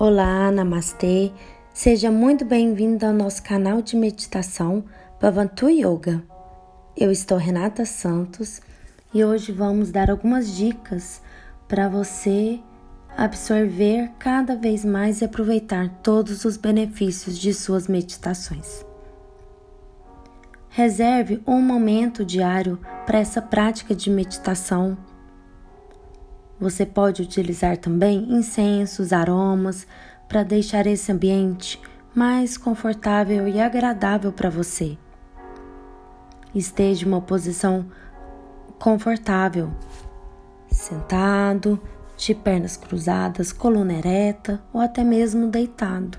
Olá, Namastê. Seja muito bem-vindo ao nosso canal de meditação Bhavantu Yoga. Eu estou Renata Santos e hoje vamos dar algumas dicas para você absorver cada vez mais e aproveitar todos os benefícios de suas meditações. Reserve um momento diário para essa prática de meditação você pode utilizar também incensos, aromas para deixar esse ambiente mais confortável e agradável para você. Esteja em uma posição confortável, sentado, de pernas cruzadas, coluna ereta ou até mesmo deitado.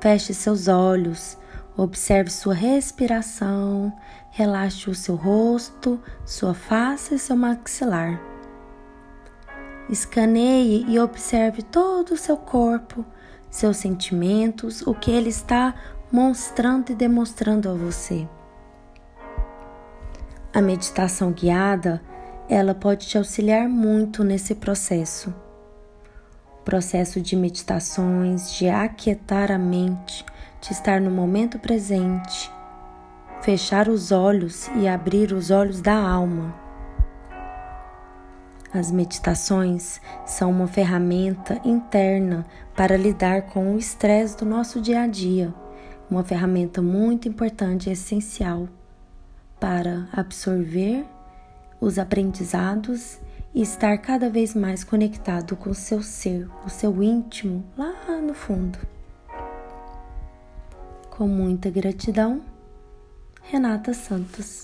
Feche seus olhos Observe sua respiração, relaxe o seu rosto, sua face e seu maxilar. Escaneie e observe todo o seu corpo, seus sentimentos, o que ele está mostrando e demonstrando a você. A meditação guiada, ela pode te auxiliar muito nesse processo. Processo de meditações, de aquietar a mente, de estar no momento presente, fechar os olhos e abrir os olhos da alma. As meditações são uma ferramenta interna para lidar com o estresse do nosso dia a dia, uma ferramenta muito importante e essencial para absorver os aprendizados e estar cada vez mais conectado com o seu ser, o seu íntimo lá no fundo. Com muita gratidão, Renata Santos.